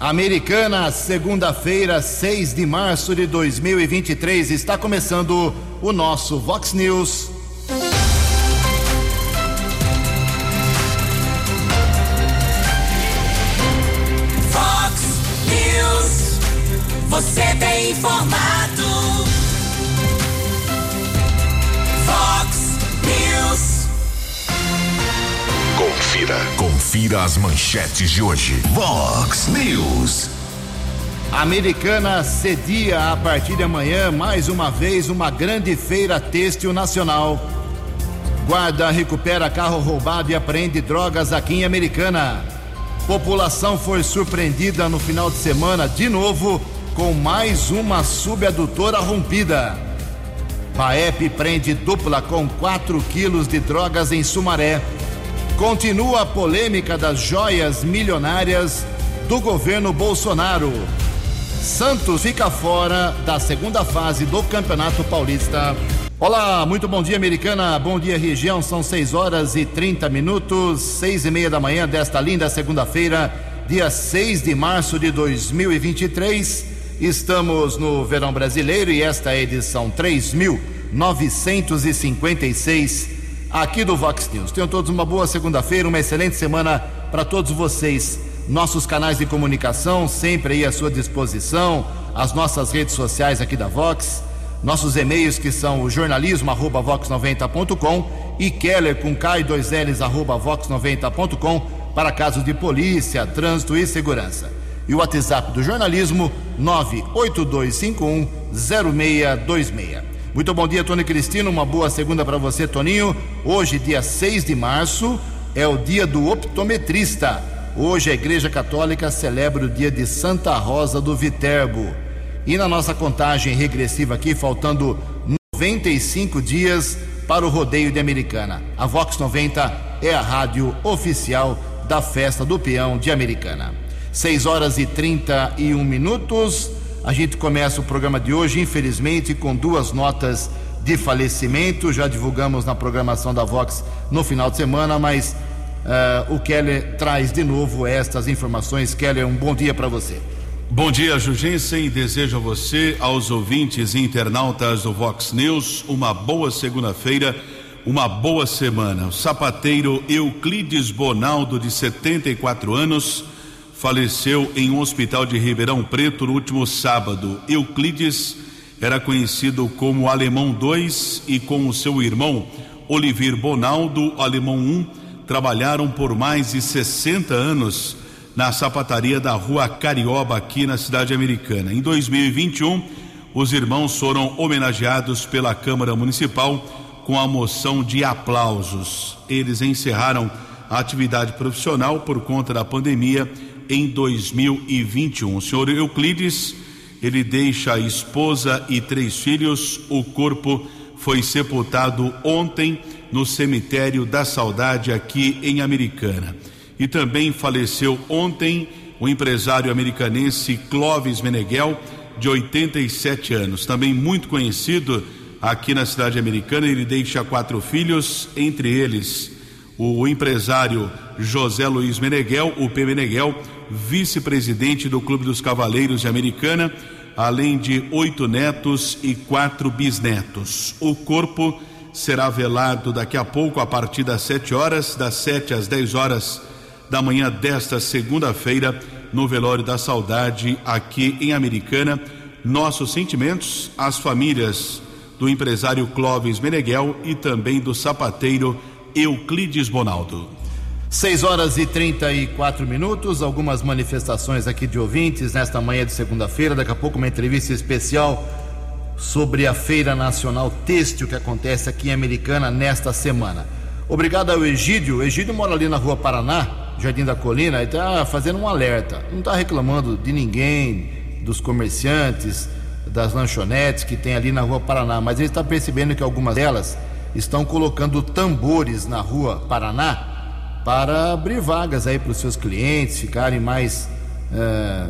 Americana, segunda-feira, 6 de março de 2023, está começando o nosso Vox News. Confira as manchetes de hoje. Vox News. Americana cedia a partir de amanhã mais uma vez uma grande feira têxtil nacional. Guarda recupera carro roubado e apreende drogas aqui em Americana. População foi surpreendida no final de semana de novo com mais uma subadutora rompida. Paep prende dupla com 4 quilos de drogas em Sumaré. Continua a polêmica das joias milionárias do governo Bolsonaro. Santos fica fora da segunda fase do Campeonato Paulista. Olá, muito bom dia, americana. Bom dia, região. São 6 horas e 30 minutos, seis e meia da manhã desta linda segunda-feira, dia 6 de março de 2023. Estamos no verão brasileiro e esta é a edição 3956 aqui do Vox News. Tenham todos uma boa segunda-feira, uma excelente semana para todos vocês. Nossos canais de comunicação sempre aí à sua disposição, as nossas redes sociais aqui da Vox, nossos e-mails que são o jornalismo arroba vox90.com e Keller com K e dois L's arroba vox90.com para casos de polícia, trânsito e segurança. E o WhatsApp do jornalismo 982510626. Muito bom dia, Tony Cristino. Uma boa segunda para você, Toninho. Hoje, dia 6 de março, é o dia do optometrista. Hoje a Igreja Católica celebra o dia de Santa Rosa do Viterbo. E na nossa contagem regressiva aqui, faltando 95 dias para o rodeio de Americana. A Vox 90 é a rádio oficial da festa do peão de Americana. 6 horas e 31 minutos. A gente começa o programa de hoje, infelizmente, com duas notas de falecimento. Já divulgamos na programação da Vox no final de semana, mas uh, o Keller traz de novo estas informações. Keller, um bom dia para você. Bom dia, Jugensen. Desejo a você, aos ouvintes e internautas do Vox News, uma boa segunda-feira, uma boa semana. O sapateiro Euclides Bonaldo, de 74 anos, faleceu em um hospital de Ribeirão Preto no último sábado. Euclides era conhecido como Alemão 2 e com o seu irmão Olivier Bonaldo, Alemão 1, trabalharam por mais de 60 anos na sapataria da Rua Carioba, aqui na cidade americana. Em 2021, os irmãos foram homenageados pela Câmara Municipal com a moção de aplausos. Eles encerraram a atividade profissional por conta da pandemia em 2021. O senhor Euclides, ele deixa a esposa e três filhos. O corpo foi sepultado ontem no cemitério da Saudade aqui em Americana. E também faleceu ontem o empresário americanense Clóvis Meneghel, de 87 anos, também muito conhecido aqui na cidade americana. Ele deixa quatro filhos, entre eles o empresário José Luiz Meneghel, o P. Meneghel, vice-presidente do Clube dos Cavaleiros de Americana, além de oito netos e quatro bisnetos. O corpo será velado daqui a pouco, a partir das sete horas, das sete às dez horas da manhã desta segunda-feira, no Velório da Saudade, aqui em Americana. Nossos sentimentos às famílias do empresário Clóvis Meneghel e também do sapateiro Euclides Bonaldo. 6 horas e 34 minutos, algumas manifestações aqui de ouvintes nesta manhã de segunda-feira. Daqui a pouco, uma entrevista especial sobre a Feira Nacional Têxtil que acontece aqui em Americana nesta semana. Obrigado ao Egídio. O Egídio mora ali na rua Paraná, Jardim da Colina, e está fazendo um alerta. Não está reclamando de ninguém, dos comerciantes, das lanchonetes que tem ali na rua Paraná, mas ele está percebendo que algumas delas estão colocando tambores na rua Paraná para abrir vagas aí para os seus clientes ficarem mais é,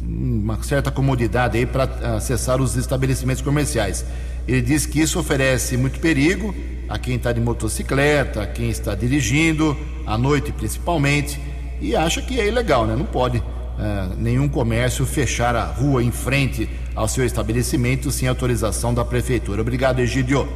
uma certa comodidade aí para acessar os estabelecimentos comerciais. Ele diz que isso oferece muito perigo a quem está de motocicleta, a quem está dirigindo, à noite principalmente, e acha que é ilegal, né? Não pode uh, nenhum comércio fechar a rua em frente ao seu estabelecimento sem autorização da prefeitura. Obrigado, Egidio.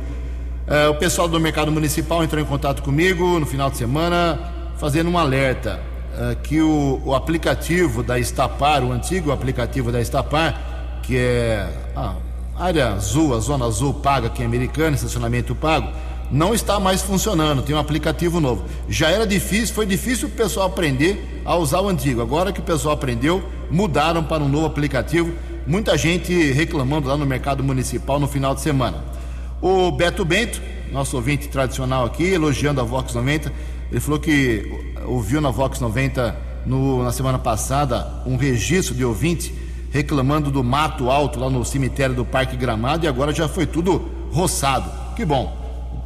Uh, o pessoal do mercado municipal entrou em contato comigo no final de semana, fazendo um alerta uh, que o, o, aplicativo da Estapar, o antigo aplicativo da Estapar, que é a área azul, a zona azul paga aqui em Americana, estacionamento pago, não está mais funcionando, tem um aplicativo novo. Já era difícil, foi difícil o pessoal aprender a usar o antigo. Agora que o pessoal aprendeu, mudaram para um novo aplicativo. Muita gente reclamando lá no mercado municipal no final de semana. O Beto Bento, nosso ouvinte tradicional aqui, elogiando a Vox 90, ele falou que ouviu na Vox 90 no, na semana passada um registro de ouvinte reclamando do mato alto lá no cemitério do Parque Gramado e agora já foi tudo roçado. Que bom.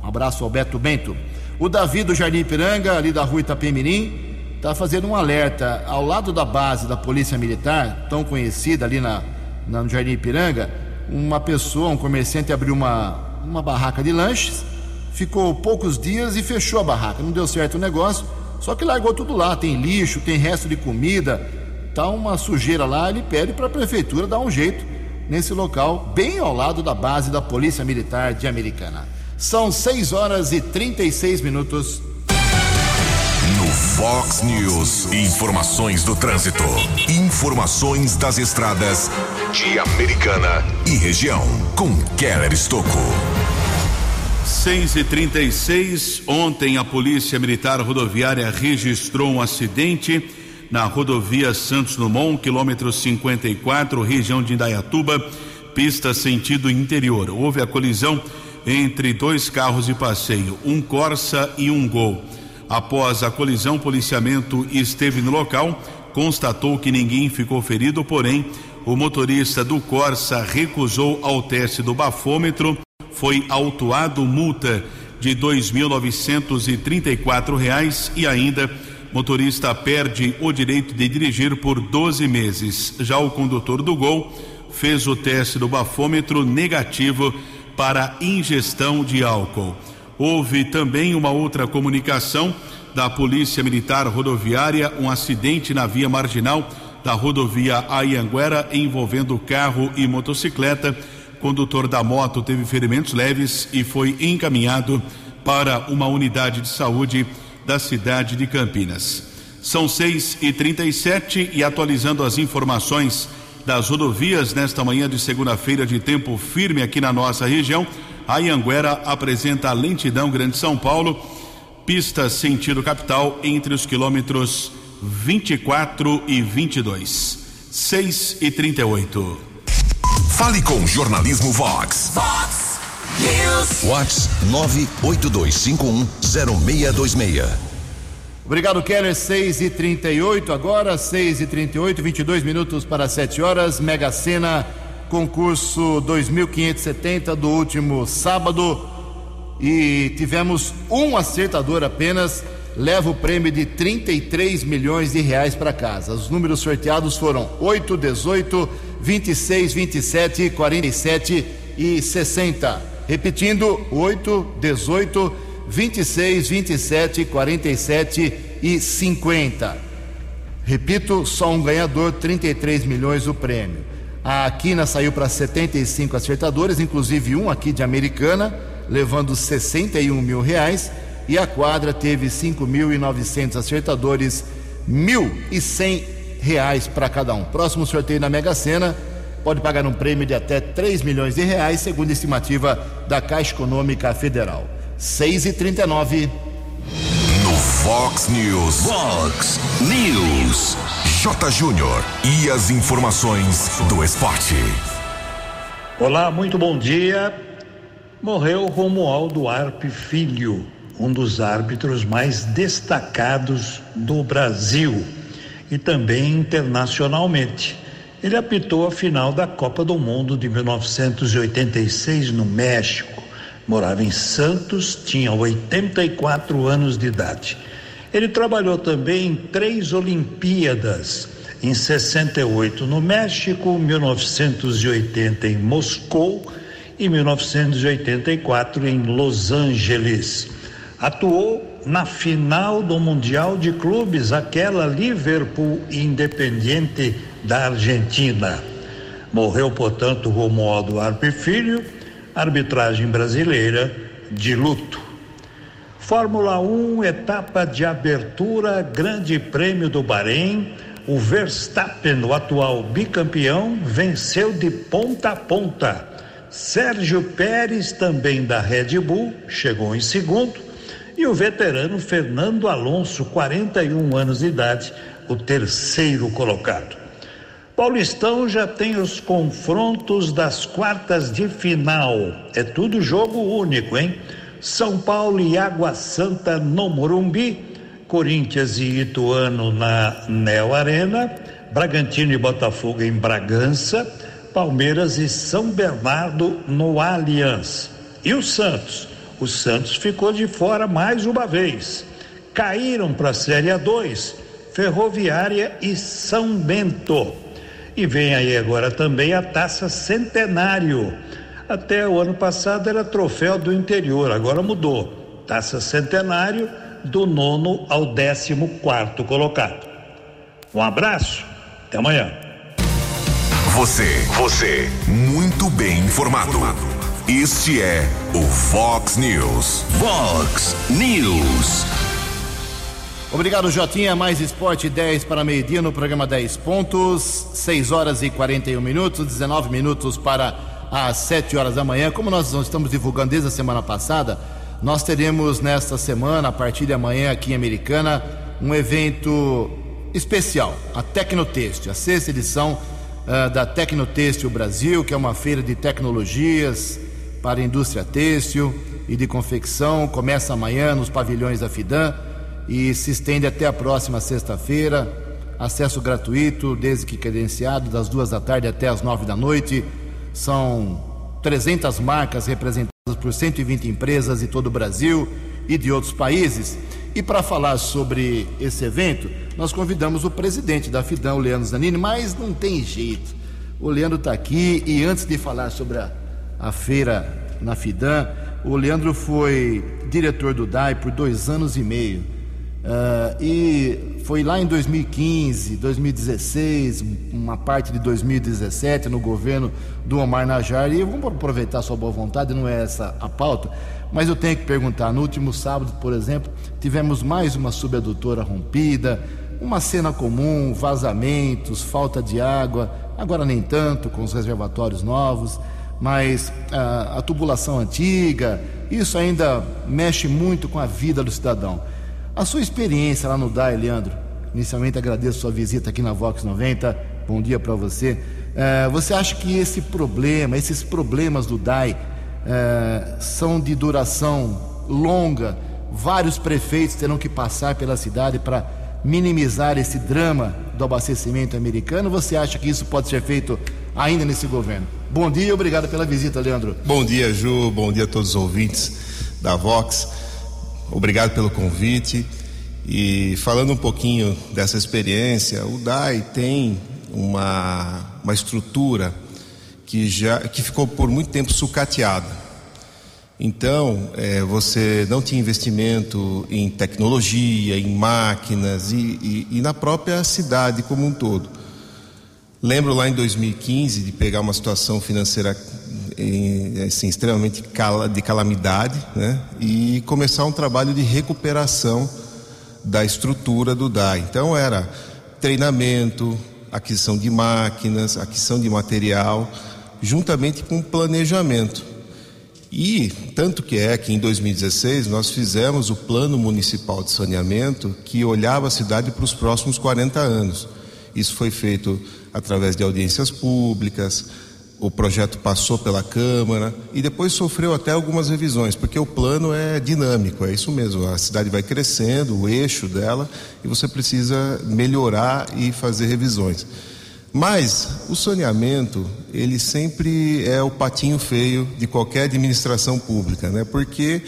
Um abraço ao Beto Bento. O Davi do Jardim Piranga, ali da rua Itapemirim, está fazendo um alerta ao lado da base da Polícia Militar, tão conhecida ali na, na, no Jardim Piranga. Uma pessoa, um comerciante, abriu uma, uma barraca de lanches, ficou poucos dias e fechou a barraca. Não deu certo o negócio, só que largou tudo lá. Tem lixo, tem resto de comida, tá uma sujeira lá. Ele pede para a prefeitura dar um jeito nesse local, bem ao lado da base da Polícia Militar de Americana. São 6 horas e 36 minutos. No Fox News, informações do trânsito, informações das estradas Americana e região, com Keller Estocco. 6 e 36 ontem a Polícia Militar Rodoviária registrou um acidente na rodovia Santos Dumont, quilômetro 54, região de Indaiatuba, pista sentido interior. Houve a colisão entre dois carros de passeio, um Corsa e um Gol. Após a colisão, o policiamento esteve no local, constatou que ninguém ficou ferido, porém, o motorista do Corsa recusou ao teste do bafômetro, foi autuado multa de R$ 2.934 e ainda motorista perde o direito de dirigir por 12 meses. Já o condutor do Gol fez o teste do bafômetro negativo para ingestão de álcool. Houve também uma outra comunicação da Polícia Militar Rodoviária, um acidente na via marginal da rodovia Ayanguera envolvendo carro e motocicleta. Condutor da moto teve ferimentos leves e foi encaminhado para uma unidade de saúde da cidade de Campinas. São 6 e 37 e atualizando as informações das rodovias nesta manhã de segunda-feira de tempo firme aqui na nossa região. A Anguera apresenta lentidão Grande São Paulo, pista sentido capital entre os quilômetros 24 e 22. 6 e 38. Fale com Jornalismo Vox. Vox News. Vox 982510626. Obrigado, Keller. 6 e 38 agora, 6 e 38 22 minutos para 7 horas. Mega Sena, concurso 2570 do último sábado. E tivemos um acertador apenas. Leva o prêmio de 33 milhões de reais para casa. Os números sorteados foram 8, 18, 26, 27, 47 e 60. Repetindo, 8, 18, 26, 27, 47 e 50. Repito, só um ganhador, 33 milhões o prêmio. A Quina saiu para 75 acertadores, inclusive um aqui de Americana, levando 61 mil reais. E a quadra teve 5.900 acertadores, 1.100 reais para cada um. Próximo sorteio na Mega Sena pode pagar um prêmio de até 3 milhões de reais, segundo a estimativa da Caixa Econômica Federal. 6 e 39 No Fox News. Fox News. J. Júnior. E as informações do esporte. Olá, muito bom dia. Morreu Romualdo Arpe Filho, um dos árbitros mais destacados do Brasil e também internacionalmente. Ele apitou a final da Copa do Mundo de 1986 no México morava em Santos, tinha 84 anos de idade. Ele trabalhou também em três Olimpíadas, em 68 no México, 1980 em Moscou e 1984 em Los Angeles. Atuou na final do Mundial de Clubes, aquela Liverpool Independiente da Argentina. Morreu, portanto, Romualdo Arpe Filho, arbitragem brasileira de luto. Fórmula 1, etapa de abertura, Grande Prêmio do Bahrein. O Verstappen, o atual bicampeão, venceu de ponta a ponta. Sérgio Pérez, também da Red Bull, chegou em segundo. E o veterano Fernando Alonso, 41 anos de idade, o terceiro colocado. Paulistão já tem os confrontos das quartas de final. É tudo jogo único, hein? São Paulo e Água Santa no Morumbi, Corinthians e Ituano na Neo Arena, Bragantino e Botafogo em Bragança, Palmeiras e São Bernardo no Allianz. E o Santos? O Santos ficou de fora mais uma vez. Caíram para a Série A2, Ferroviária e São Bento. E vem aí agora também a Taça Centenário. Até o ano passado era troféu do interior, agora mudou. Taça Centenário do nono ao décimo quarto colocado. Um abraço, até amanhã. Você, você, muito bem informado. Este é o Fox News. Fox News. Obrigado, Jotinha. Mais esporte 10 para meio-dia no programa 10 pontos. 6 horas e 41 minutos, 19 minutos para as 7 horas da manhã. Como nós estamos divulgando desde a semana passada, nós teremos nesta semana, a partir de amanhã, aqui em Americana, um evento especial, a Tecnotextil, a sexta edição uh, da Tecnotextil Brasil, que é uma feira de tecnologias para a indústria têxtil e de confecção. Começa amanhã nos pavilhões da Fidan e se estende até a próxima sexta-feira. Acesso gratuito, desde que credenciado, das duas da tarde até as nove da noite. São 300 marcas representadas por 120 empresas de todo o Brasil e de outros países. E para falar sobre esse evento, nós convidamos o presidente da FIDAM, o Leandro Zanini, mas não tem jeito. O Leandro está aqui e antes de falar sobre a, a feira na FIDAM, o Leandro foi diretor do DAI por dois anos e meio. Uh, e foi lá em 2015, 2016, uma parte de 2017 no governo do Omar Najar. E vamos aproveitar sua boa vontade, não é essa a pauta, mas eu tenho que perguntar. No último sábado, por exemplo, tivemos mais uma subadutora rompida, uma cena comum, vazamentos, falta de água, agora nem tanto com os reservatórios novos, mas uh, a tubulação antiga, isso ainda mexe muito com a vida do cidadão. A sua experiência lá no DAI, Leandro, inicialmente agradeço sua visita aqui na Vox 90, bom dia para você. É, você acha que esse problema, esses problemas do DAI é, são de duração longa? Vários prefeitos terão que passar pela cidade para minimizar esse drama do abastecimento americano? Você acha que isso pode ser feito ainda nesse governo? Bom dia e obrigado pela visita, Leandro. Bom dia, Ju. Bom dia a todos os ouvintes da Vox. Obrigado pelo convite. E falando um pouquinho dessa experiência, o DAI tem uma, uma estrutura que já que ficou por muito tempo sucateada. Então, é, você não tinha investimento em tecnologia, em máquinas e, e, e na própria cidade como um todo. Lembro lá em 2015 de pegar uma situação financeira assim, extremamente de calamidade, né? E começar um trabalho de recuperação da estrutura do DAI. Então era treinamento, aquisição de máquinas, aquisição de material, juntamente com planejamento. E tanto que é que em 2016 nós fizemos o plano municipal de saneamento que olhava a cidade para os próximos 40 anos. Isso foi feito através de audiências públicas, o projeto passou pela Câmara e depois sofreu até algumas revisões, porque o plano é dinâmico, é isso mesmo. A cidade vai crescendo, o eixo dela, e você precisa melhorar e fazer revisões. Mas o saneamento, ele sempre é o patinho feio de qualquer administração pública, né? Porque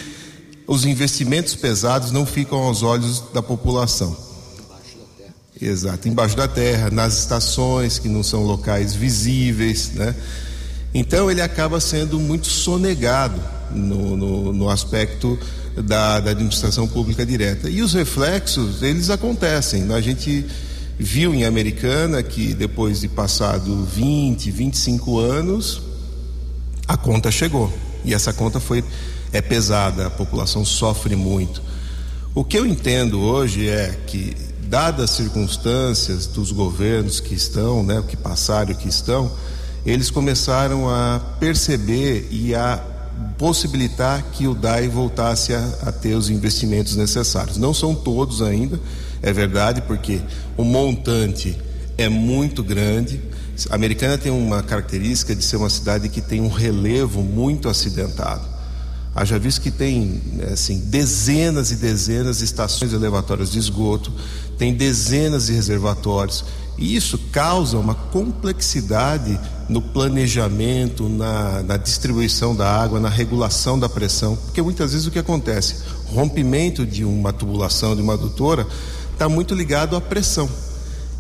os investimentos pesados não ficam aos olhos da população. Exato, embaixo da terra, nas estações que não são locais visíveis, né? Então ele acaba sendo muito sonegado no, no, no aspecto da, da administração pública direta. E os reflexos, eles acontecem. A gente viu em Americana que depois de passado 20, 25 anos, a conta chegou. E essa conta foi é pesada, a população sofre muito. O que eu entendo hoje é que, dadas as circunstâncias dos governos que estão, né, que passaram que estão, eles começaram a perceber e a possibilitar que o DAI voltasse a, a ter os investimentos necessários. Não são todos ainda, é verdade, porque o montante é muito grande. A Americana tem uma característica de ser uma cidade que tem um relevo muito acidentado. Haja visto que tem assim, dezenas e dezenas de estações elevatórias de esgoto, tem dezenas de reservatórios, e isso causa uma complexidade no planejamento, na, na distribuição da água, na regulação da pressão, porque muitas vezes o que acontece? rompimento de uma tubulação, de uma adutora, está muito ligado à pressão.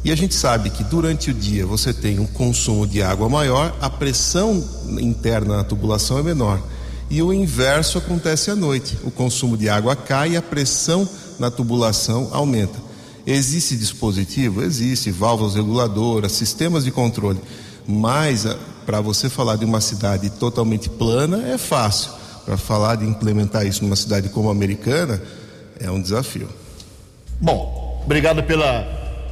E a gente sabe que durante o dia você tem um consumo de água maior, a pressão interna na tubulação é menor. E o inverso acontece à noite. O consumo de água cai e a pressão na tubulação aumenta. Existe dispositivo? Existe, válvulas reguladoras, sistemas de controle. Mas ah, para você falar de uma cidade totalmente plana é fácil. Para falar de implementar isso numa cidade como a americana é um desafio. Bom, obrigado pela,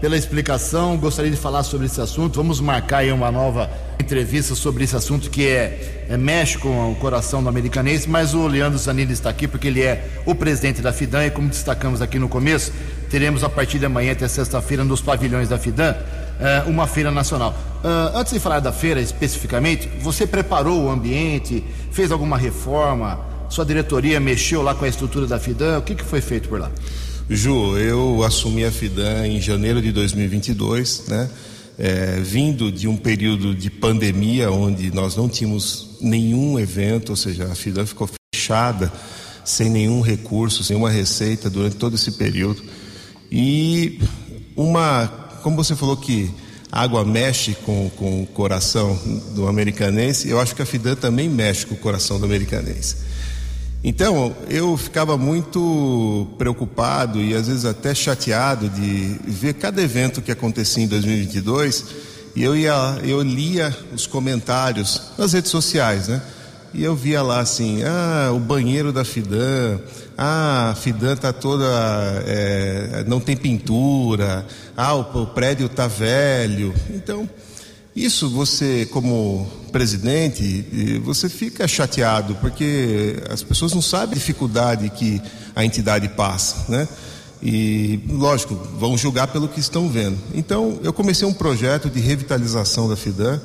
pela explicação. Gostaria de falar sobre esse assunto. Vamos marcar aí uma nova entrevista sobre esse assunto que é, é mexe com o coração do americanense, mas o Leandro Zanini está aqui porque ele é o presidente da FIDAN e como destacamos aqui no começo, teremos a partir de amanhã até sexta-feira nos pavilhões da FIDAN eh, uma feira nacional. Uh, antes de falar da feira especificamente, você preparou o ambiente, fez alguma reforma, sua diretoria mexeu lá com a estrutura da FIDAN, o que, que foi feito por lá? Ju, eu assumi a FIDAN em janeiro de 2022, né? É, vindo de um período de pandemia onde nós não tínhamos nenhum evento, ou seja, a FIDAN ficou fechada, sem nenhum recurso, sem uma receita durante todo esse período. E uma, como você falou que a água mexe com, com o coração do americanense, eu acho que a FIDAN também mexe com o coração do americanense. Então, eu ficava muito preocupado e às vezes até chateado de ver cada evento que acontecia em 2022 e eu ia, eu lia os comentários nas redes sociais, né? E eu via lá assim, ah, o banheiro da Fidan, ah, a Fidan tá toda, é, não tem pintura, ah, o, o prédio tá velho. Então, isso você, como presidente, você fica chateado, porque as pessoas não sabem a dificuldade que a entidade passa, né? E, lógico, vão julgar pelo que estão vendo. Então, eu comecei um projeto de revitalização da FIDAN,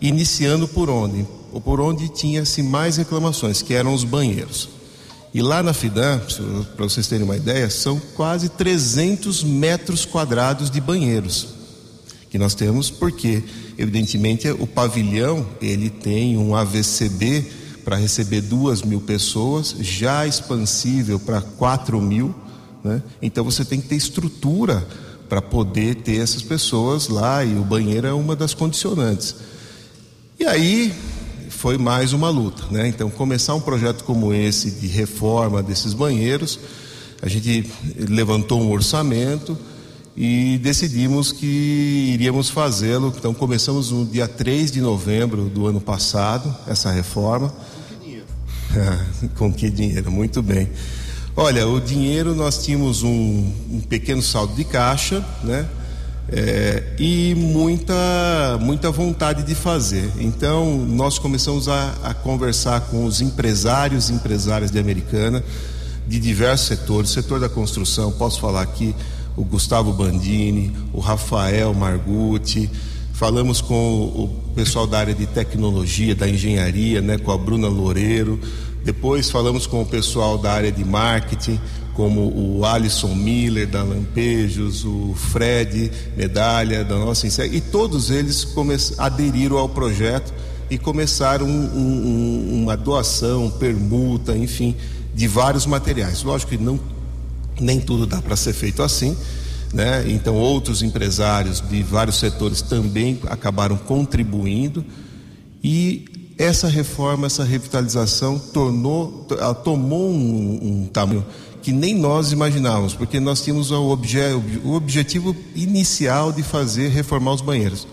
iniciando por onde? Por onde tinha-se mais reclamações, que eram os banheiros. E lá na FIDAN, para vocês terem uma ideia, são quase 300 metros quadrados de banheiros que nós temos, porque evidentemente o pavilhão ele tem um AVCB para receber duas mil pessoas, já expansível para quatro mil, né? Então você tem que ter estrutura para poder ter essas pessoas lá e o banheiro é uma das condicionantes. E aí foi mais uma luta, né? Então começar um projeto como esse de reforma desses banheiros, a gente levantou um orçamento e decidimos que iríamos fazê-lo. Então começamos no dia 3 de novembro do ano passado, essa reforma. Com que dinheiro? Com que dinheiro? Muito bem. Olha, o dinheiro nós tínhamos um, um pequeno saldo de caixa, né? É, e muita, muita vontade de fazer. Então, nós começamos a, a conversar com os empresários e empresárias de Americana, de diversos setores, setor da construção, posso falar aqui, o Gustavo Bandini, o Rafael Margutti, falamos com o pessoal da área de tecnologia, da engenharia, né, com a Bruna Loureiro, depois falamos com o pessoal da área de marketing, como o Alisson Miller da Lampejos, o Fred Medalha da nossa e todos eles aderiram ao projeto e começaram um, um, uma doação, permuta, enfim, de vários materiais. Lógico que não nem tudo dá para ser feito assim, né? Então outros empresários de vários setores também acabaram contribuindo e essa reforma, essa revitalização tornou, tomou um, um tamanho que nem nós imaginávamos, porque nós tínhamos o, obje, o objetivo inicial de fazer reformar os banheiros,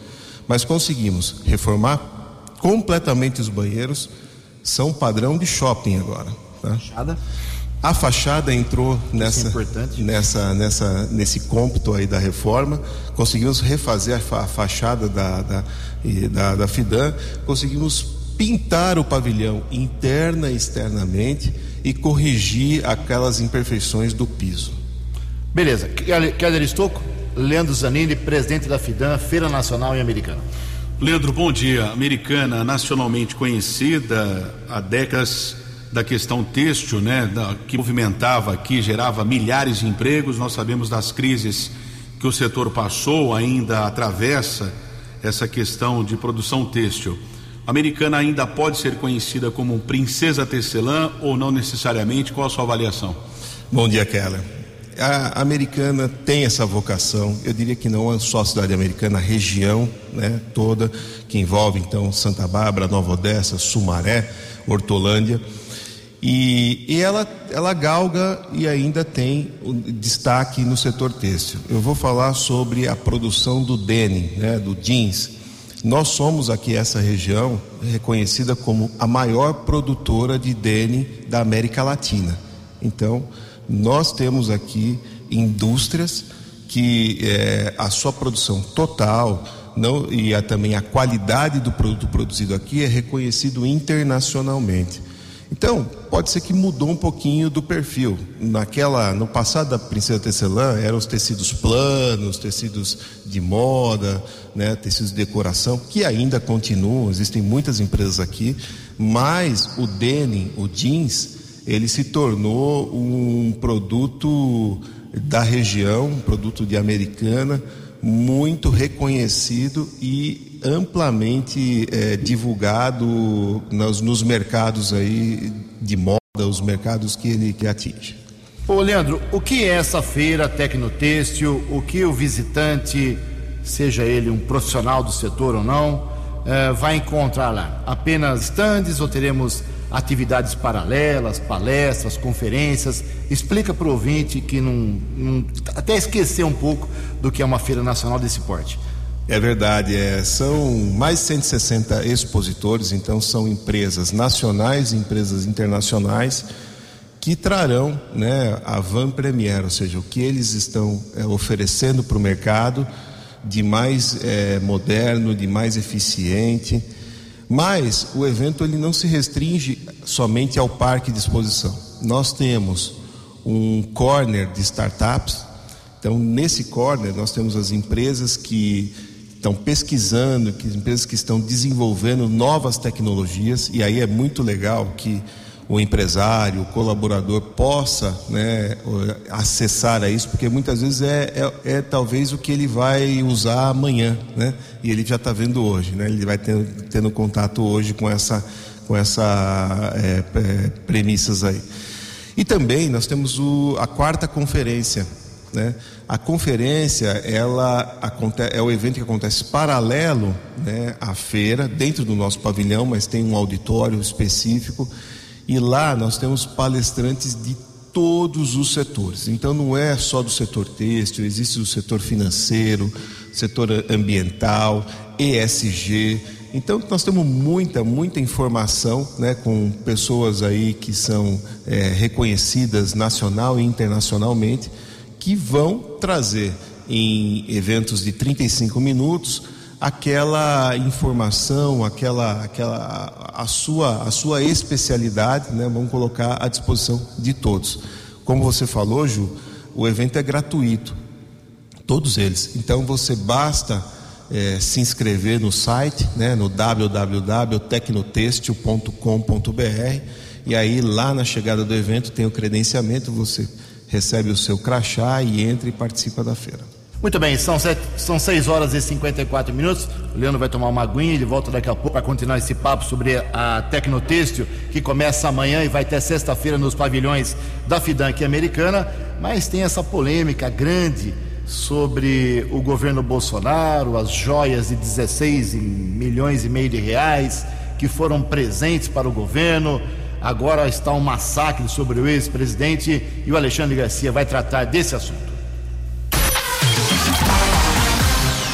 mas conseguimos reformar completamente os banheiros, são padrão de shopping agora. Tá? Fachada. A fachada entrou nessa, é nessa, nessa, nesse cômputo aí da reforma. Conseguimos refazer a, fa a fachada da, da, da, da FIDAN, conseguimos pintar o pavilhão interna e externamente e corrigir aquelas imperfeições do piso. Beleza. Keller Estocco, Leandro Zanini, presidente da FIDAN, Feira Nacional e Americana. Leandro, bom dia. Americana, nacionalmente conhecida há décadas da questão têxtil, né, da, que movimentava aqui, gerava milhares de empregos. Nós sabemos das crises que o setor passou, ainda atravessa essa questão de produção têxtil. Americana ainda pode ser conhecida como princesa tecelã ou não necessariamente? Qual a sua avaliação? Bom dia, Keller. A americana tem essa vocação, eu diria que não é só a cidade americana, a região né, toda, que envolve então Santa Bárbara, Nova Odessa, Sumaré, Hortolândia e, e ela, ela galga e ainda tem destaque no setor têxtil. Eu vou falar sobre a produção do denim, né, do jeans. Nós somos aqui essa região reconhecida como a maior produtora de denim da América Latina. Então, nós temos aqui indústrias que é, a sua produção total não, e a, também a qualidade do produto produzido aqui é reconhecido internacionalmente. Então, pode ser que mudou um pouquinho do perfil. Naquela, no passado da Princesa Tecelã, eram os tecidos planos, tecidos de moda, né, tecidos de decoração, que ainda continuam, existem muitas empresas aqui, mas o denim, o jeans, ele se tornou um produto da região, um produto de americana, muito reconhecido e amplamente é, divulgado nos, nos, mercados aí de moda, os mercados que ele que atinge. Ô Leandro, o que é essa feira Tecnotêxtil? O que o visitante, seja ele um profissional do setor ou não, é, vai encontrar lá? Apenas estandes ou teremos atividades paralelas, palestras, conferências. Explica para o ouvinte que não, não, até esqueceu um pouco do que é uma feira nacional desse porte. É verdade, é, são mais de 160 expositores, então são empresas nacionais e empresas internacionais que trarão né, a Van Premier, ou seja, o que eles estão é, oferecendo para o mercado de mais é, moderno, de mais eficiente mas o evento ele não se restringe somente ao parque de exposição. Nós temos um corner de startups. Então, nesse corner, nós temos as empresas que estão pesquisando, que empresas que estão desenvolvendo novas tecnologias, e aí é muito legal que o empresário, o colaborador possa né, acessar a isso, porque muitas vezes é, é, é, talvez o que ele vai usar amanhã, né? E ele já está vendo hoje, né? Ele vai tendo, tendo contato hoje com essa, com essa é, é premissas aí. E também nós temos o, a quarta conferência, né? A conferência ela é o evento que acontece paralelo né, à feira, dentro do nosso pavilhão, mas tem um auditório específico e lá nós temos palestrantes de todos os setores. Então não é só do setor têxtil, existe o setor financeiro, setor ambiental, ESG. Então nós temos muita, muita informação, né, com pessoas aí que são é, reconhecidas nacional e internacionalmente, que vão trazer em eventos de 35 minutos aquela informação, aquela, aquela a sua, a sua especialidade, né? Vamos colocar à disposição de todos. Como você falou, Ju, o evento é gratuito, todos eles. Então você basta é, se inscrever no site, né? No www.tecnotextil.com.br e aí lá na chegada do evento tem o credenciamento, você recebe o seu crachá e entra e participa da feira. Muito bem, são, sete, são 6 horas e 54 minutos. O Leandro vai tomar uma aguinha, ele volta daqui a pouco para continuar esse papo sobre a Tecnotêxtil, que começa amanhã e vai até sexta-feira nos pavilhões da Fidanque Americana. Mas tem essa polêmica grande sobre o governo Bolsonaro, as joias de 16 milhões e meio de reais que foram presentes para o governo. Agora está um massacre sobre o ex-presidente e o Alexandre Garcia vai tratar desse assunto.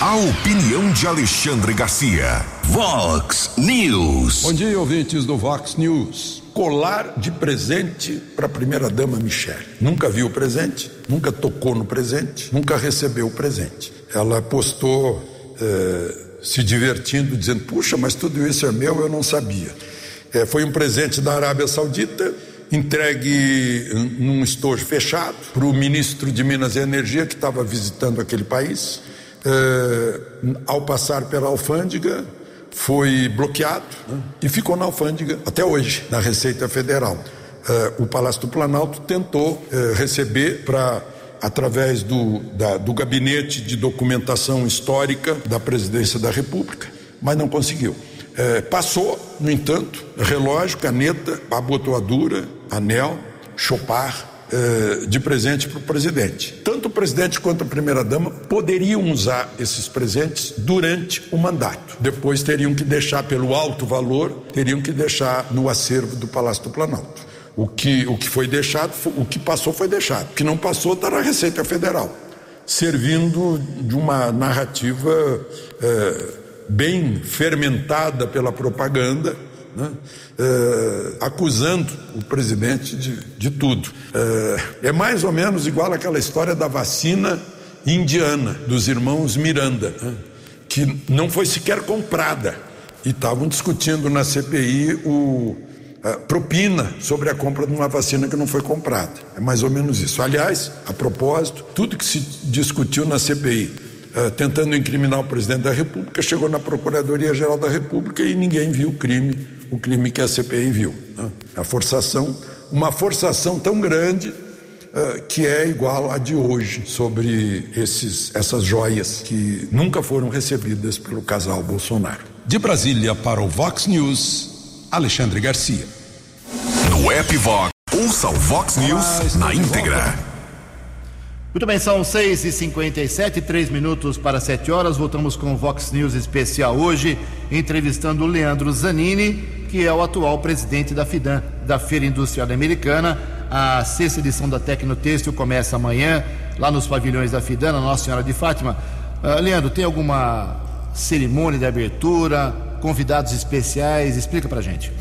A opinião de Alexandre Garcia. Vox News. Bom dia, ouvintes do Vox News. Colar de presente para a primeira-dama Michelle. Nunca viu o presente, nunca tocou no presente, nunca recebeu o presente. Ela postou eh, se divertindo, dizendo: Puxa, mas tudo isso é meu, eu não sabia. Eh, foi um presente da Arábia Saudita, entregue num estojo fechado para o ministro de Minas e Energia que estava visitando aquele país. Eh, ao passar pela alfândega, foi bloqueado né, e ficou na alfândega até hoje, na Receita Federal. Eh, o Palácio do Planalto tentou eh, receber para através do, da, do gabinete de documentação histórica da presidência da República, mas não conseguiu. É, passou, no entanto, relógio, caneta, abotoadura, anel, chopar é, de presente para o presidente. Tanto o presidente quanto a primeira-dama poderiam usar esses presentes durante o mandato. Depois teriam que deixar, pelo alto valor, teriam que deixar no acervo do Palácio do Planalto. O que, o que foi deixado, o que passou foi deixado. O que não passou está na Receita Federal, servindo de uma narrativa é, bem fermentada pela propaganda, né? é, acusando o presidente de, de tudo. É, é, mais ou menos igual aquela história da vacina indiana, dos irmãos Miranda, né? que não foi sequer comprada. E estavam discutindo na CPI o propina sobre a compra de uma vacina que não foi comprada. É mais ou menos isso. Aliás, a propósito, tudo que se discutiu na CPI, uh, tentando incriminar o presidente da República, chegou na Procuradoria-Geral da República e ninguém viu o crime, o crime que a CPI viu. Né? A forçação, uma forçação tão grande uh, que é igual à de hoje sobre esses, essas joias que nunca foram recebidas pelo casal Bolsonaro. De Brasília para o Vox News. Alexandre Garcia. No app Vox, ouça o Vox News na íntegra. Muito bem, são 6 e 57 três minutos para 7 horas. Voltamos com o Vox News especial hoje, entrevistando o Leandro Zanini, que é o atual presidente da FIDAM, da Feira Industrial Americana. A sexta edição da Tecnotêxtil começa amanhã, lá nos pavilhões da FIDAM, na Nossa Senhora de Fátima. Uh, Leandro, tem alguma cerimônia de abertura? convidados especiais? Explica para gente.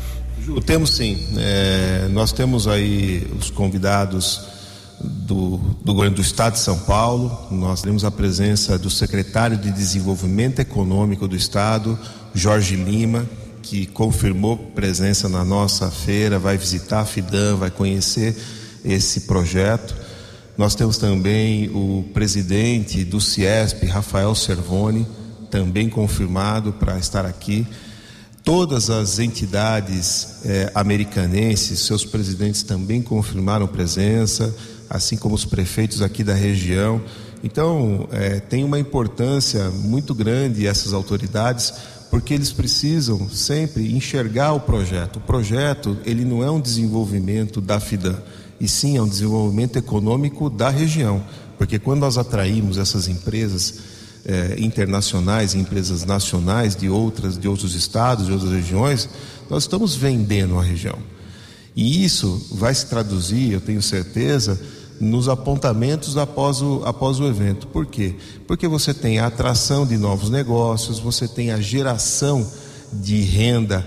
Temos sim. É, nós temos aí os convidados do, do governo do Estado de São Paulo. Nós temos a presença do secretário de Desenvolvimento Econômico do Estado, Jorge Lima, que confirmou presença na nossa feira, vai visitar a FIDAM, vai conhecer esse projeto. Nós temos também o presidente do CIESP, Rafael Servoni, também confirmado para estar aqui. Todas as entidades eh, americanenses, seus presidentes também confirmaram presença, assim como os prefeitos aqui da região. Então, eh, tem uma importância muito grande essas autoridades, porque eles precisam sempre enxergar o projeto. O projeto, ele não é um desenvolvimento da FIDAM, e sim é um desenvolvimento econômico da região, porque quando nós atraímos essas empresas eh, internacionais, empresas nacionais de outras, de outros estados, de outras regiões, nós estamos vendendo a região. E isso vai se traduzir, eu tenho certeza, nos apontamentos após o, após o evento. Por quê? Porque você tem a atração de novos negócios, você tem a geração de renda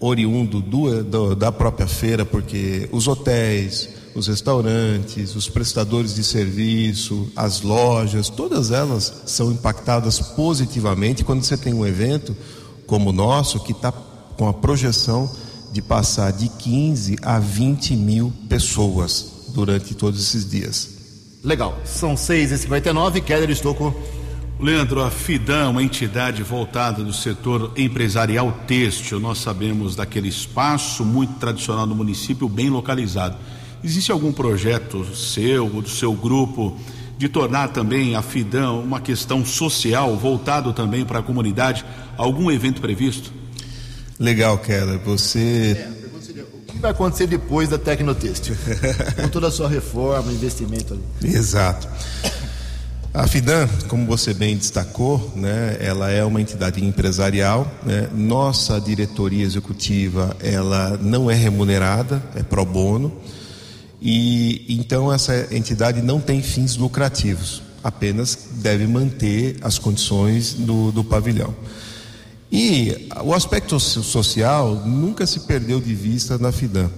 oriundo do, do, da própria feira, porque os hotéis, os restaurantes, os prestadores de serviço, as lojas, todas elas são impactadas positivamente quando você tem um evento como o nosso, que está com a projeção de passar de 15 a 20 mil pessoas durante todos esses dias. Legal, são 6h59, Keller Estocco. Leandro, a FIDAM, uma entidade voltada do setor empresarial têxtil, nós sabemos daquele espaço muito tradicional do município, bem localizado. Existe algum projeto seu ou do seu grupo de tornar também a FIDAM uma questão social, voltado também para a comunidade? Algum evento previsto? Legal, Keller. Você. O que vai acontecer depois da Tecnotextil? Com toda a sua reforma, investimento ali. Exato. A Fidan, como você bem destacou, né, ela é uma entidade empresarial. Né? Nossa diretoria executiva, ela não é remunerada, é pro bono. E então essa entidade não tem fins lucrativos, apenas deve manter as condições do, do pavilhão. E o aspecto social nunca se perdeu de vista na Fidan.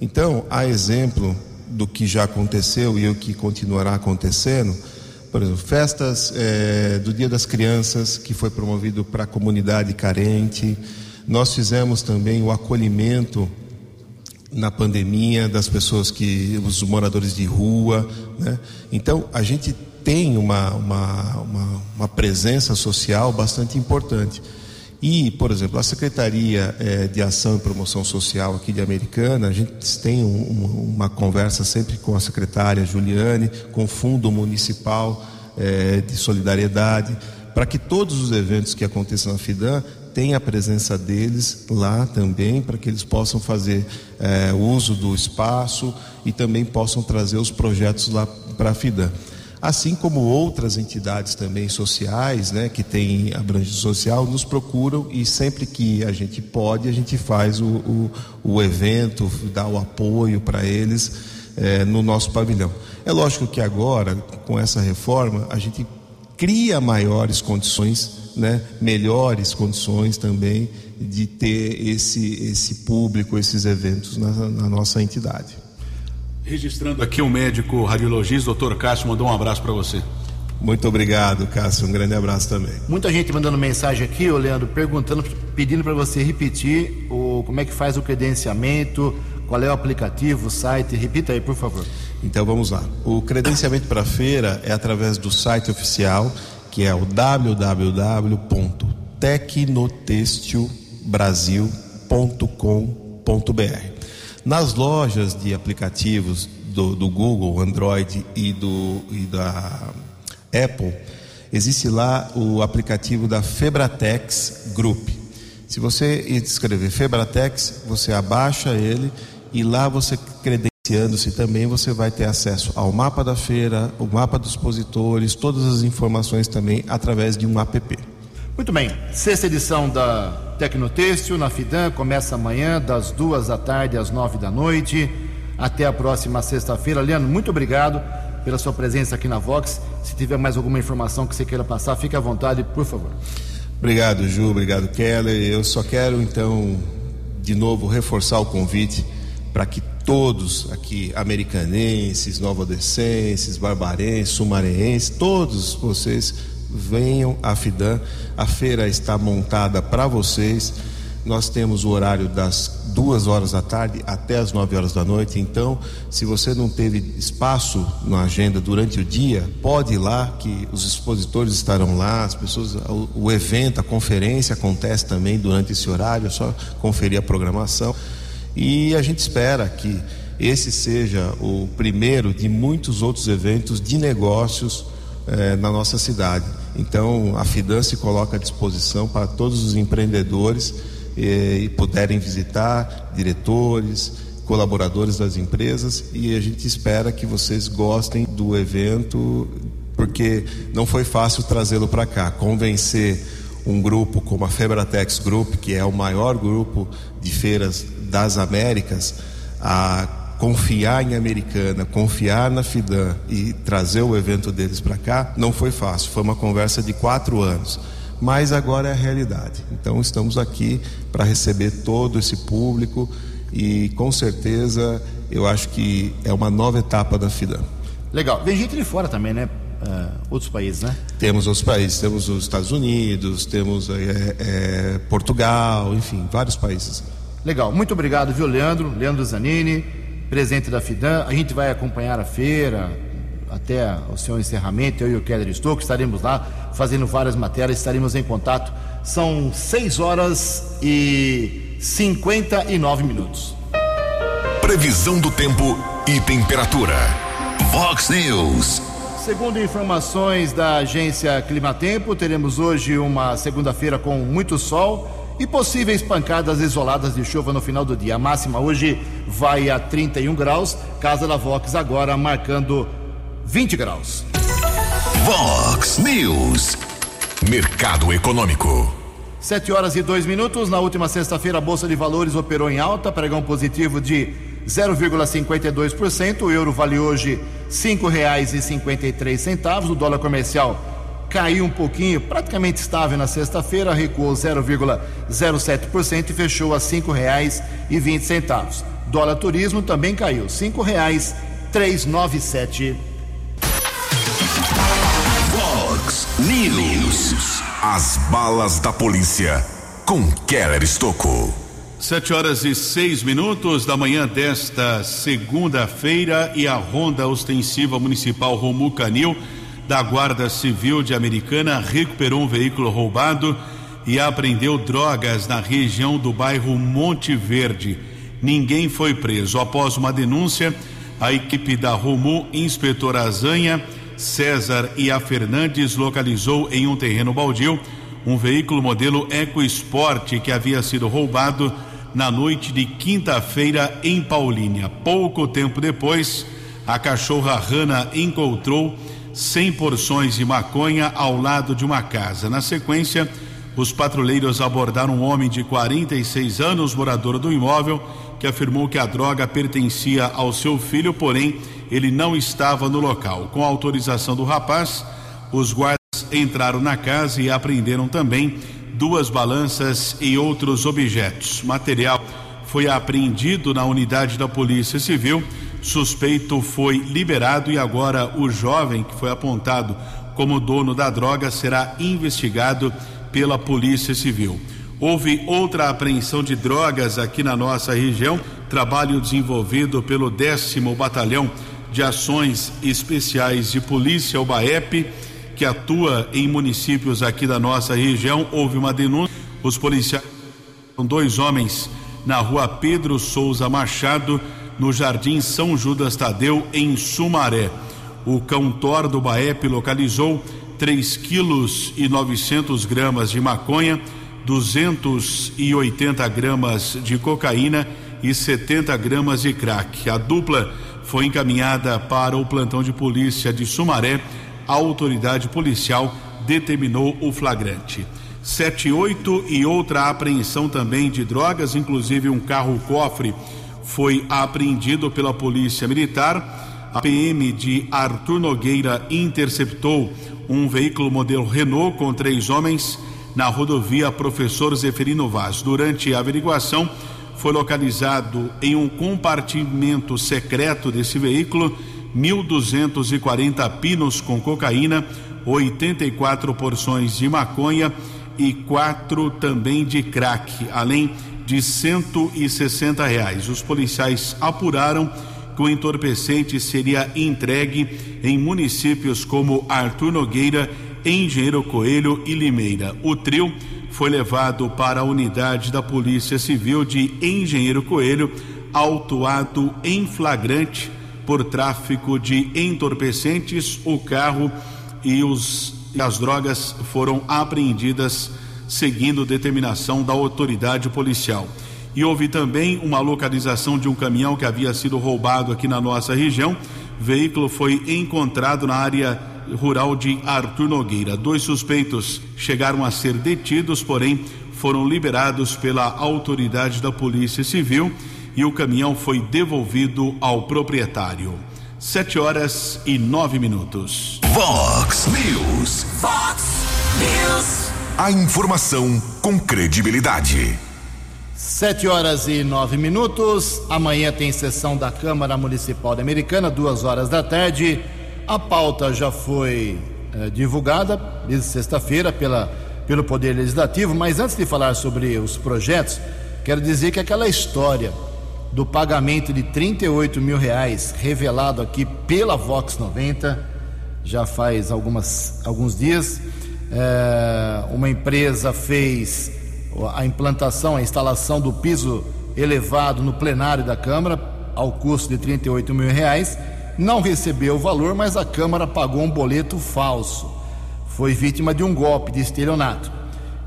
Então, a exemplo do que já aconteceu e o que continuará acontecendo, por exemplo, festas é, do Dia das Crianças, que foi promovido para a comunidade carente. Nós fizemos também o acolhimento na pandemia das pessoas que, os moradores de rua. Né? Então, a gente tem uma, uma, uma, uma presença social bastante importante. E, por exemplo, a Secretaria é, de Ação e Promoção Social aqui de Americana, a gente tem um, uma conversa sempre com a secretária Juliane, com o Fundo Municipal é, de Solidariedade, para que todos os eventos que aconteçam na FIDAN tenham a presença deles lá também, para que eles possam fazer é, uso do espaço e também possam trazer os projetos lá para a FIDAN assim como outras entidades também sociais, né, que têm abrangência social, nos procuram e sempre que a gente pode, a gente faz o, o, o evento, dá o apoio para eles é, no nosso pavilhão. É lógico que agora, com essa reforma, a gente cria maiores condições, né, melhores condições também de ter esse, esse público, esses eventos na, na nossa entidade. Registrando aqui o um médico radiologista, doutor Cássio, mandou um abraço para você. Muito obrigado, Cássio. Um grande abraço também. Muita gente mandando mensagem aqui, ô Leandro, perguntando, pedindo para você repetir o, como é que faz o credenciamento, qual é o aplicativo, o site. Repita aí, por favor. Então vamos lá. O credenciamento para a feira é através do site oficial, que é o www.tecnotextilbrasil.com.br. Nas lojas de aplicativos do, do Google, Android e, do, e da Apple, existe lá o aplicativo da Febratex Group. Se você escrever Febratex, você abaixa ele e lá você credenciando-se também, você vai ter acesso ao mapa da feira, o mapa dos expositores, todas as informações também através de um app. Muito bem, sexta edição da Tecnotêxtil na Fidan começa amanhã, das duas da tarde às nove da noite. Até a próxima sexta-feira. Leandro, muito obrigado pela sua presença aqui na Vox. Se tiver mais alguma informação que você queira passar, fique à vontade, por favor. Obrigado, Ju, obrigado, Keller. Eu só quero, então, de novo, reforçar o convite para que todos aqui, americanenses, novodecenses, barbarenses, sumareenses, todos vocês venham à FIDAN. A feira está montada para vocês. Nós temos o horário das duas horas da tarde até as nove horas da noite. Então, se você não teve espaço na agenda durante o dia, pode ir lá, que os expositores estarão lá, as pessoas, o, evento, a conferência acontece também durante esse horário. É só conferir a programação. E a gente espera que esse seja o primeiro de muitos outros eventos de negócios eh, na nossa cidade. Então, a Fidan se coloca à disposição para todos os empreendedores eh, e puderem visitar, diretores, colaboradores das empresas, e a gente espera que vocês gostem do evento, porque não foi fácil trazê-lo para cá. Convencer um grupo como a Febratex Group, que é o maior grupo de feiras das Américas, a confiar em Americana, confiar na Fidan e trazer o evento deles para cá, não foi fácil. Foi uma conversa de quatro anos. Mas agora é a realidade. Então estamos aqui para receber todo esse público e com certeza eu acho que é uma nova etapa da Fidan. Legal. Vem gente de fora também, né? Uh, outros países, né? Temos outros países, temos os Estados Unidos, temos é, é, Portugal, enfim, vários países. Legal, muito obrigado, viu, Leandro? Leandro Zanini presidente da FIDAN. A gente vai acompanhar a feira até o seu encerramento. Eu e o Keller Stouck estaremos lá fazendo várias matérias, estaremos em contato. São 6 horas e 59 minutos. Previsão do tempo e temperatura. Vox News. Segundo informações da agência Climatempo, teremos hoje uma segunda-feira com muito sol e possíveis pancadas isoladas de chuva no final do dia. A máxima hoje vai a 31 graus, Casa da Vox agora marcando 20 graus. Vox News. Mercado Econômico. Sete horas e dois minutos. Na última sexta-feira, a Bolsa de Valores operou em alta, pregão positivo de 0,52%. O euro vale hoje cinco reais cinquenta três centavos. O dólar comercial caiu um pouquinho, praticamente estável na sexta-feira, recuou 0,07% e fechou a cinco reais e vinte centavos. Dólar turismo também caiu, cinco reais três nove sete. Vox News. As balas da polícia com Keller Estocou. Sete horas e seis minutos da manhã desta segunda-feira e a Ronda Ostensiva Municipal Romu Canil da Guarda Civil de Americana recuperou um veículo roubado e apreendeu drogas na região do bairro Monte Verde. Ninguém foi preso. Após uma denúncia, a equipe da Romu, inspetor Azanha, César e a Fernandes localizou em um terreno baldio um veículo modelo EcoSport que havia sido roubado na noite de quinta-feira em Paulínia. Pouco tempo depois, a cachorra Rana encontrou 100 porções de maconha ao lado de uma casa. Na sequência, os patrulheiros abordaram um homem de 46 anos, morador do imóvel, que afirmou que a droga pertencia ao seu filho, porém ele não estava no local. Com a autorização do rapaz, os guardas entraram na casa e apreenderam também duas balanças e outros objetos. Material foi apreendido na unidade da Polícia Civil. Suspeito foi liberado e agora o jovem que foi apontado como dono da droga será investigado pela Polícia Civil. Houve outra apreensão de drogas aqui na nossa região, trabalho desenvolvido pelo décimo batalhão de ações especiais de polícia, o BAEP, que atua em municípios aqui da nossa região. Houve uma denúncia, os policiais dois homens na rua Pedro Souza Machado, no Jardim São Judas Tadeu, em Sumaré. O cão Thor do BAEP localizou 3 quilos e 900 gramas de maconha 280 gramas de cocaína e 70 gramas de crack. A dupla foi encaminhada para o plantão de polícia de Sumaré. A autoridade policial determinou o flagrante. 78 e outra apreensão também de drogas, inclusive um carro cofre foi apreendido pela Polícia Militar. A PM de Arthur Nogueira interceptou um veículo modelo Renault com três homens na rodovia Professor Zeferino Vaz. Durante a averiguação, foi localizado em um compartimento secreto desse veículo 1.240 pinos com cocaína, 84 porções de maconha e quatro também de crack, além de 160 reais. Os policiais apuraram que o entorpecente seria entregue em municípios como Arthur Nogueira Engenheiro Coelho e Limeira. O trio foi levado para a unidade da Polícia Civil de Engenheiro Coelho, autuado em flagrante por tráfico de entorpecentes. O carro e os, as drogas foram apreendidas seguindo determinação da autoridade policial. E houve também uma localização de um caminhão que havia sido roubado aqui na nossa região. O veículo foi encontrado na área rural de Arthur Nogueira. Dois suspeitos chegaram a ser detidos, porém foram liberados pela autoridade da Polícia Civil e o caminhão foi devolvido ao proprietário. Sete horas e nove minutos. Vox News. Vox News. A informação com credibilidade. Sete horas e nove minutos. Amanhã tem sessão da Câmara Municipal da Americana, duas horas da tarde. A pauta já foi eh, divulgada desde sexta-feira pela, pelo Poder Legislativo, mas antes de falar sobre os projetos, quero dizer que aquela história do pagamento de 38 mil reais revelado aqui pela Vox 90 já faz algumas, alguns dias. Eh, uma empresa fez a implantação, a instalação do piso elevado no plenário da Câmara ao custo de 38 mil reais não recebeu o valor, mas a Câmara pagou um boleto falso. Foi vítima de um golpe de estelionato.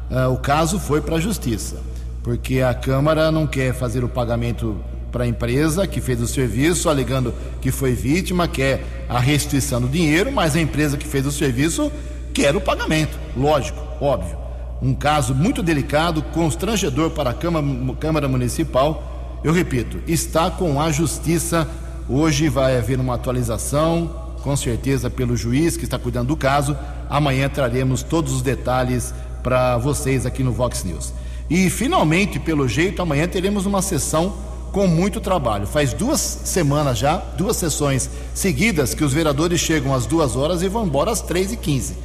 Uh, o caso foi para a Justiça, porque a Câmara não quer fazer o pagamento para a empresa que fez o serviço, alegando que foi vítima, quer a restituição do dinheiro, mas a empresa que fez o serviço quer o pagamento. Lógico, óbvio. Um caso muito delicado, constrangedor para a Câmara, Câmara Municipal. Eu repito, está com a Justiça. Hoje vai haver uma atualização, com certeza pelo juiz que está cuidando do caso. Amanhã traremos todos os detalhes para vocês aqui no Vox News. E finalmente, pelo jeito, amanhã teremos uma sessão com muito trabalho. Faz duas semanas já, duas sessões seguidas, que os vereadores chegam às duas horas e vão embora às três e quinze.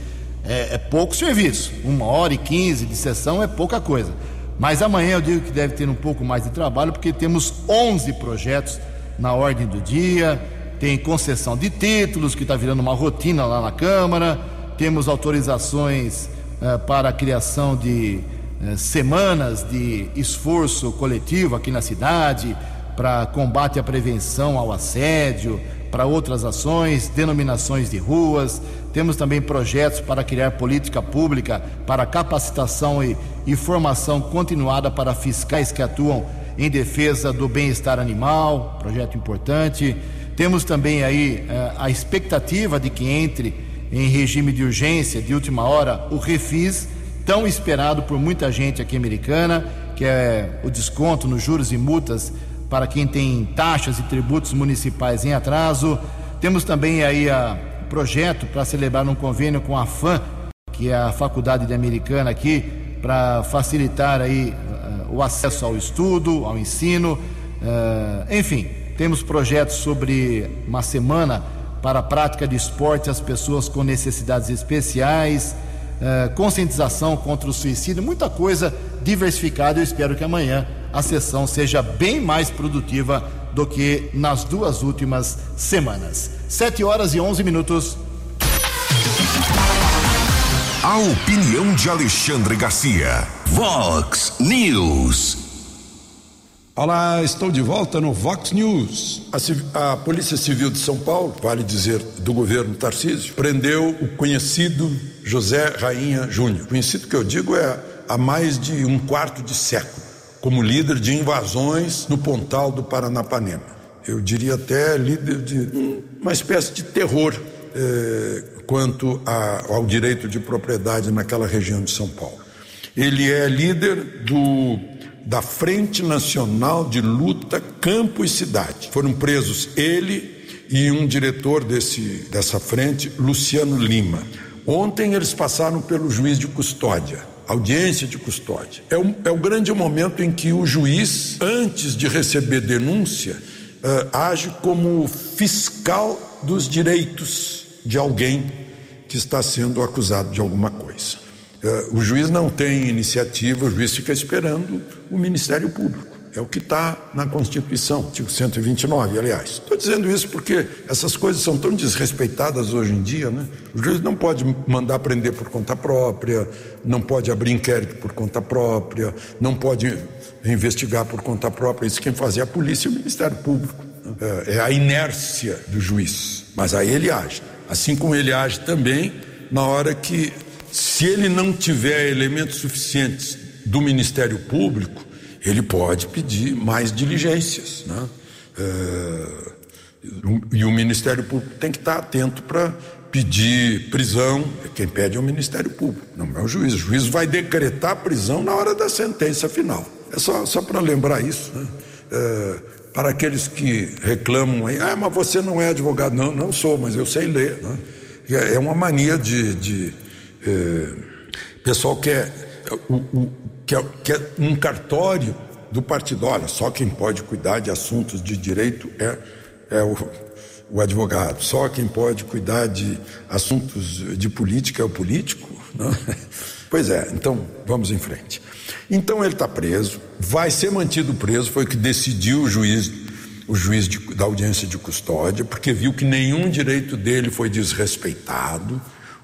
É, é pouco serviço. Uma hora e quinze de sessão é pouca coisa. Mas amanhã eu digo que deve ter um pouco mais de trabalho, porque temos 11 projetos na ordem do dia. Tem concessão de títulos, que está virando uma rotina lá na Câmara. Temos autorizações uh, para a criação de eh, semanas de esforço coletivo aqui na cidade para combate à prevenção ao assédio, para outras ações, denominações de ruas. Temos também projetos para criar política pública para capacitação e, e formação continuada para fiscais que atuam em defesa do bem-estar animal, projeto importante. Temos também aí eh, a expectativa de que entre em regime de urgência de última hora o refis tão esperado por muita gente aqui americana, que é o desconto nos juros e multas para quem tem taxas e tributos municipais em atraso. Temos também aí o projeto para celebrar um convênio com a FAM, que é a Faculdade de Americana aqui, para facilitar aí uh, o acesso ao estudo, ao ensino. Uh, enfim, temos projetos sobre uma semana para a prática de esporte às pessoas com necessidades especiais. Eh, conscientização contra o suicídio, muita coisa diversificada. Eu espero que amanhã a sessão seja bem mais produtiva do que nas duas últimas semanas. 7 horas e 11 minutos. A opinião de Alexandre Garcia. Vox News. Olá, estou de volta no Vox News. A, a, Polícia Civil de São Paulo, vale dizer do governo Tarcísio, prendeu o conhecido José Rainha Júnior. Conhecido que eu digo é há mais de um quarto de século, como líder de invasões no Pontal do Paranapanema. Eu diria até líder de uma espécie de terror eh, quanto a, ao direito de propriedade naquela região de São Paulo. Ele é líder do da Frente Nacional de Luta Campo e Cidade. Foram presos ele e um diretor desse, dessa frente, Luciano Lima. Ontem eles passaram pelo juiz de custódia, audiência de custódia. É, é o grande momento em que o juiz, antes de receber denúncia, uh, age como fiscal dos direitos de alguém que está sendo acusado de alguma coisa. Uh, o juiz não tem iniciativa, o juiz fica esperando o Ministério Público. É o que está na Constituição, artigo 129, aliás. Estou dizendo isso porque essas coisas são tão desrespeitadas hoje em dia, né? O juiz não pode mandar prender por conta própria, não pode abrir inquérito por conta própria, não pode investigar por conta própria. Isso quem fazia é a polícia e o Ministério Público. É, é a inércia do juiz. Mas aí ele age. Assim como ele age também na hora que, se ele não tiver elementos suficientes do Ministério Público, ele pode pedir mais diligências. Né? É, e o Ministério Público tem que estar atento para pedir prisão. Quem pede é o Ministério Público, não é o juiz. O juiz vai decretar prisão na hora da sentença final. É só, só para lembrar isso. Né? É, para aqueles que reclamam aí, ah, mas você não é advogado. Não, não sou, mas eu sei ler. Né? É, é uma mania de. de é, pessoal quer. O, o, que é, que é um cartório do partido. Olha, só quem pode cuidar de assuntos de direito é, é o, o advogado, só quem pode cuidar de assuntos de política é o político. Não? Pois é, então vamos em frente. Então ele está preso, vai ser mantido preso, foi o que decidiu o juiz, o juiz de, da audiência de custódia, porque viu que nenhum direito dele foi desrespeitado,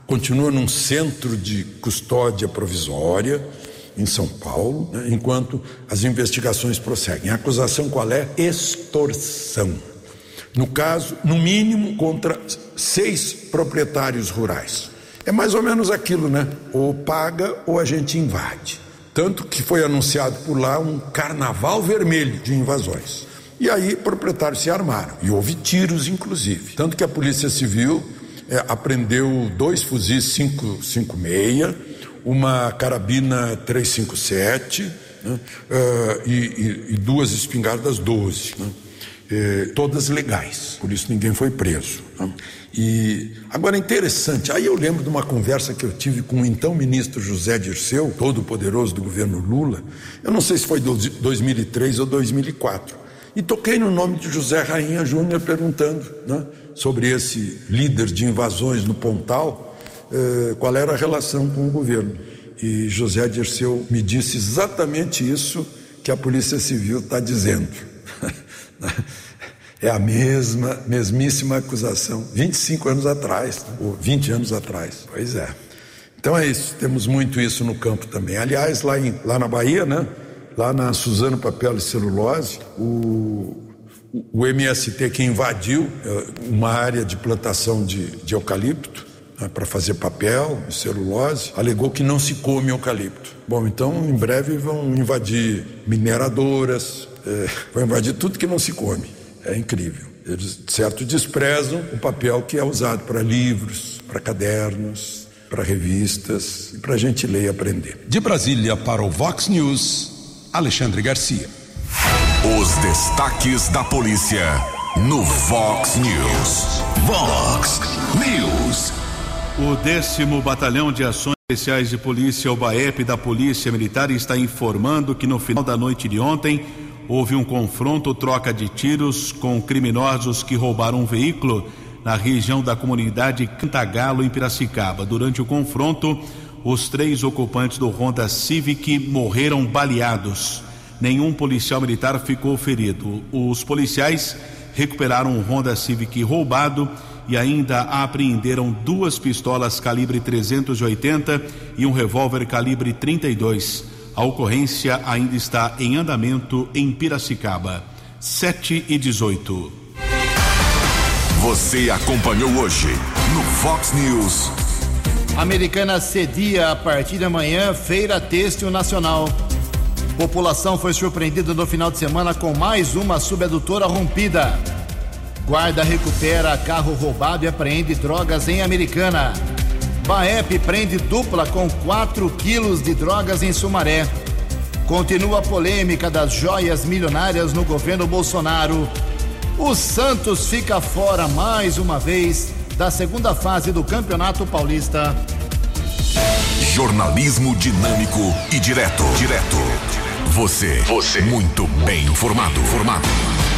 continua num centro de custódia provisória em São Paulo, né, enquanto as investigações prosseguem. A acusação qual é? Extorsão. No caso, no mínimo, contra seis proprietários rurais. É mais ou menos aquilo, né? Ou paga ou a gente invade. Tanto que foi anunciado por lá um carnaval vermelho de invasões. E aí proprietários se armaram e houve tiros, inclusive. Tanto que a Polícia Civil é, apreendeu dois fuzis 556, uma carabina 357 né, uh, e, e, e, duas espingardas 12. Né, eh, todas legais, por isso ninguém foi preso. Né. E agora é interessante, aí eu lembro de uma conversa que eu tive com o então ministro José Dirceu, todo poderoso do governo Lula. Eu não sei se foi 2003 ou 2004. E toquei no nome de José Rainha Júnior perguntando né, sobre esse líder de invasões no Pontal, qual era a relação com o governo. E José Dirceu me disse exatamente isso que a Polícia Civil está dizendo. É a mesma, mesmíssima acusação, 25 anos atrás, né? ou 20 anos atrás. Pois é. Então é isso, temos muito isso no campo também. Aliás, lá, em, lá na Bahia, né? Lá na Suzano Papel e Celulose, o, o MST que invadiu é, uma área de plantação de, de eucalipto né, para fazer papel e celulose, alegou que não se come eucalipto. Bom, então em breve vão invadir mineradoras, é, vão invadir tudo que não se come. É incrível. Eles, certo, desprezam o papel que é usado para livros, para cadernos, para revistas e para a gente ler e aprender. De Brasília para o Vox News, Alexandre Garcia. Os destaques da polícia no Vox News. Vox News. O décimo Batalhão de Ações Especiais de Polícia, o BAEP da Polícia Militar, está informando que no final da noite de ontem houve um confronto, troca de tiros com criminosos que roubaram um veículo na região da comunidade Cantagalo, em Piracicaba. Durante o confronto, os três ocupantes do Honda Civic morreram baleados. Nenhum policial militar ficou ferido. Os policiais recuperaram um Honda Civic roubado e ainda apreenderam duas pistolas calibre 380 e um revólver calibre 32. A ocorrência ainda está em andamento em Piracicaba. 7 e 18. Você acompanhou hoje no Fox News. Americana cedia a partir de amanhã Feira Têxtil Nacional. População foi surpreendida no final de semana com mais uma subadutora rompida. Guarda recupera carro roubado e apreende drogas em Americana. Baep prende dupla com 4 quilos de drogas em Sumaré. Continua a polêmica das joias milionárias no governo Bolsonaro. O Santos fica fora mais uma vez da segunda fase do Campeonato Paulista. Jornalismo dinâmico e direto. Direto. Você. Você. Muito bem informado. Formado.